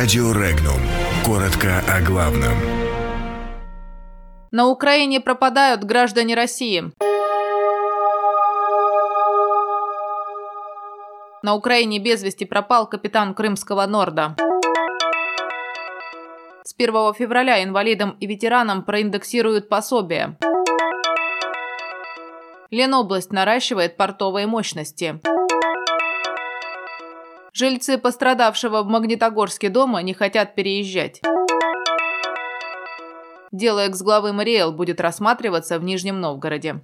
Радио Регнум. Коротко о главном. На Украине пропадают граждане России. На Украине без вести пропал капитан Крымского Норда. С 1 февраля инвалидам и ветеранам проиндексируют пособие. Ленобласть наращивает портовые мощности. Жильцы пострадавшего в Магнитогорске дома не хотят переезжать. Дело экс-главы Мариэл будет рассматриваться в Нижнем Новгороде.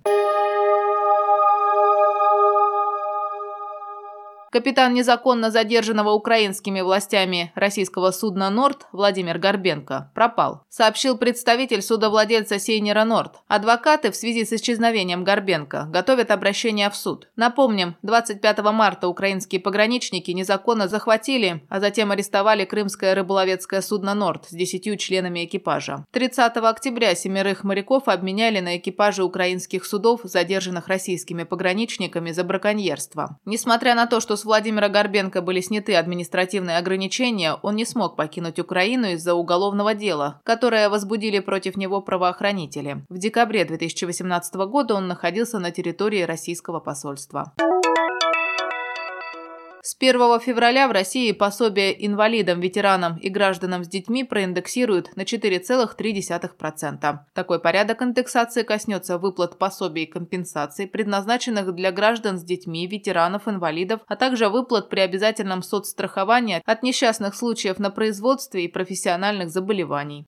Капитан незаконно задержанного украинскими властями российского судна «Норд» Владимир Горбенко пропал, сообщил представитель судовладельца Сейнера «Норд». Адвокаты в связи с исчезновением Горбенко готовят обращение в суд. Напомним, 25 марта украинские пограничники незаконно захватили, а затем арестовали крымское рыболовецкое судно «Норд» с 10 членами экипажа. 30 октября семерых моряков обменяли на экипажи украинских судов, задержанных российскими пограничниками за браконьерство. Несмотря на то, что Владимира Горбенко были сняты административные ограничения, он не смог покинуть Украину из-за уголовного дела, которое возбудили против него правоохранители. В декабре 2018 года он находился на территории российского посольства. С 1 февраля в России пособие инвалидам, ветеранам и гражданам с детьми проиндексируют на 4,3%. Такой порядок индексации коснется выплат пособий и компенсаций, предназначенных для граждан с детьми, ветеранов, инвалидов, а также выплат при обязательном соцстраховании от несчастных случаев на производстве и профессиональных заболеваний.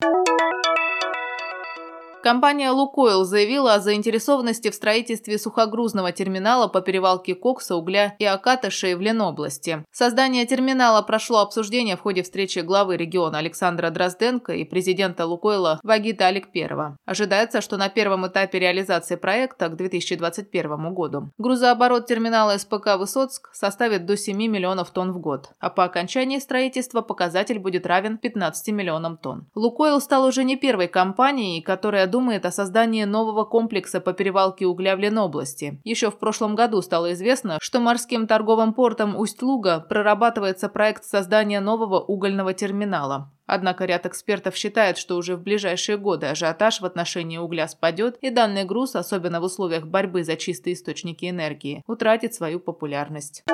Компания «Лукойл» заявила о заинтересованности в строительстве сухогрузного терминала по перевалке кокса, угля и окатышей в Ленобласти. Создание терминала прошло обсуждение в ходе встречи главы региона Александра Дрозденко и президента «Лукойла» Вагита Аликперова. Ожидается, что на первом этапе реализации проекта к 2021 году грузооборот терминала СПК «Высоцк» составит до 7 миллионов тонн в год, а по окончании строительства показатель будет равен 15 миллионам тонн. «Лукойл» стал уже не первой компанией, которая думает о создании нового комплекса по перевалке угля в Ленобласти. Еще в прошлом году стало известно, что морским торговым портом Усть-Луга прорабатывается проект создания нового угольного терминала. Однако ряд экспертов считает, что уже в ближайшие годы ажиотаж в отношении угля спадет, и данный груз, особенно в условиях борьбы за чистые источники энергии, утратит свою популярность.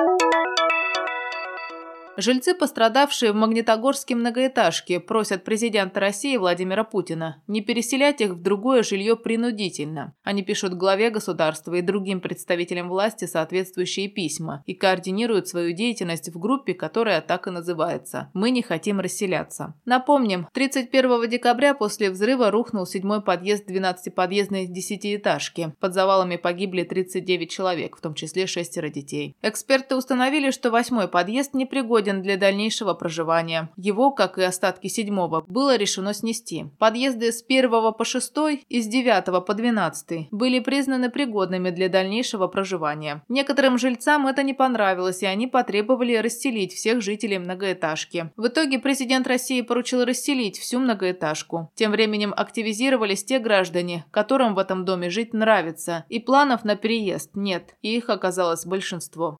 Жильцы, пострадавшие в Магнитогорске многоэтажке, просят президента России Владимира Путина не переселять их в другое жилье принудительно. Они пишут главе государства и другим представителям власти соответствующие письма и координируют свою деятельность в группе, которая так и называется «Мы не хотим расселяться». Напомним, 31 декабря после взрыва рухнул седьмой подъезд 12-подъездной десятиэтажки. Под завалами погибли 39 человек, в том числе шестеро детей. Эксперты установили, что восьмой подъезд не пригоден пригоден для дальнейшего проживания. Его, как и остатки седьмого, было решено снести. Подъезды с 1 по 6 и с 9 по 12 были признаны пригодными для дальнейшего проживания. Некоторым жильцам это не понравилось, и они потребовали расселить всех жителей многоэтажки. В итоге президент России поручил расселить всю многоэтажку. Тем временем активизировались те граждане, которым в этом доме жить нравится, и планов на переезд нет, и их оказалось большинство.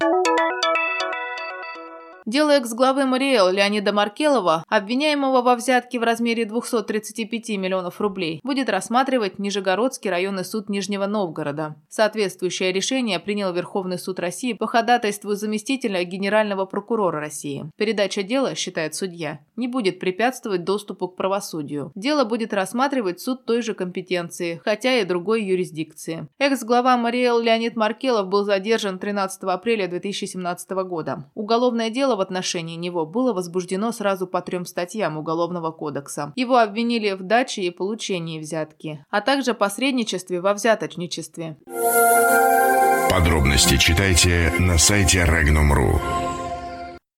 Дело экс-главы Мариэл Леонида Маркелова, обвиняемого во взятке в размере 235 миллионов рублей, будет рассматривать Нижегородский районный суд Нижнего Новгорода. Соответствующее решение принял Верховный суд России по ходатайству заместителя Генерального прокурора России. Передача дела, считает судья, не будет препятствовать доступу к правосудию. Дело будет рассматривать суд той же компетенции, хотя и другой юрисдикции. Экс-глава Мариэл Леонид Маркелов был задержан 13 апреля 2017 года. Уголовное дело Дело в отношении него было возбуждено сразу по трем статьям Уголовного кодекса. Его обвинили в даче и получении взятки, а также посредничестве во взяточничестве. Подробности читайте на сайте Regnum.ru.